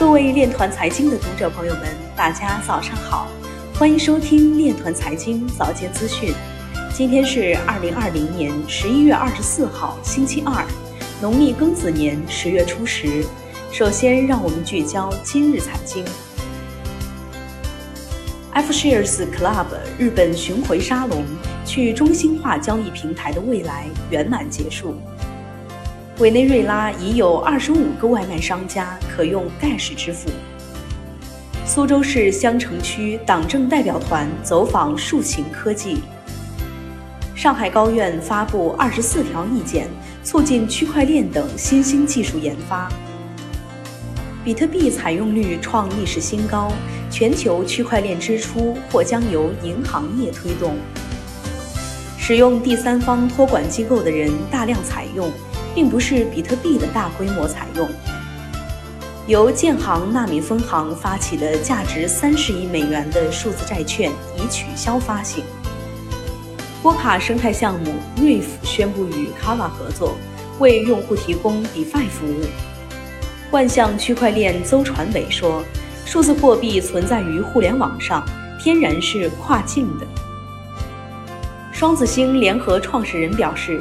各位链团财经的读者朋友们，大家早上好，欢迎收听链团财经早间资讯。今天是二零二零年十一月二十四号，星期二，农历庚子年十月初十。首先，让我们聚焦今日财经。F Shares Club 日本巡回沙龙去中心化交易平台的未来圆满结束。委内瑞拉已有二十五个外卖商家可用 Dash 支付。苏州市相城区党政代表团走访竖琴科技。上海高院发布二十四条意见，促进区块链等新兴技术研发。比特币采用率创历史新高，全球区块链支出或将由银行业推动。使用第三方托管机构的人大量采用。并不是比特币的大规模采用。由建行纳米分行发起的价值三十亿美元的数字债券已取消发行。波卡生态项目 Reef 宣布与 Kava 合作，为用户提供 DeFi 服务。万象区块链邹传伟说：“数字货币存在于互联网上，天然是跨境的。”双子星联合创始人表示。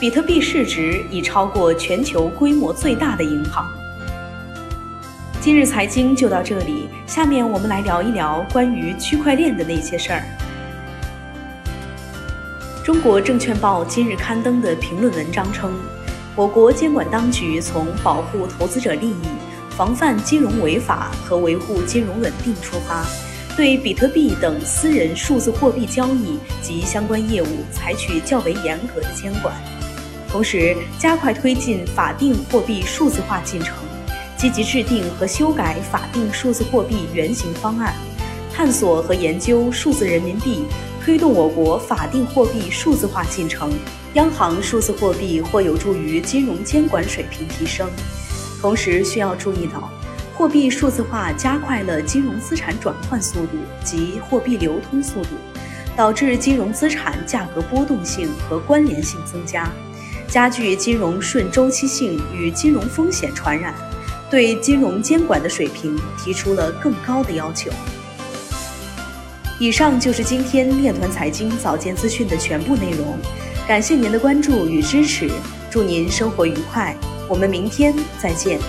比特币市值已超过全球规模最大的银行。今日财经就到这里，下面我们来聊一聊关于区块链的那些事儿。中国证券报今日刊登的评论文章称，我国监管当局从保护投资者利益、防范金融违法和维护金融稳定出发，对比特币等私人数字货币交易及相关业务采取较为严格的监管。同时，加快推进法定货币数字化进程，积极制定和修改法定数字货币原型方案，探索和研究数字人民币，推动我国法定货币数字化进程。央行数字货币或有助于金融监管水平提升。同时，需要注意到，货币数字化加快了金融资产转换速度及货币流通速度，导致金融资产价格波动性和关联性增加。加剧金融顺周期性与金融风险传染，对金融监管的水平提出了更高的要求。以上就是今天链团财经早间资讯的全部内容，感谢您的关注与支持，祝您生活愉快，我们明天再见。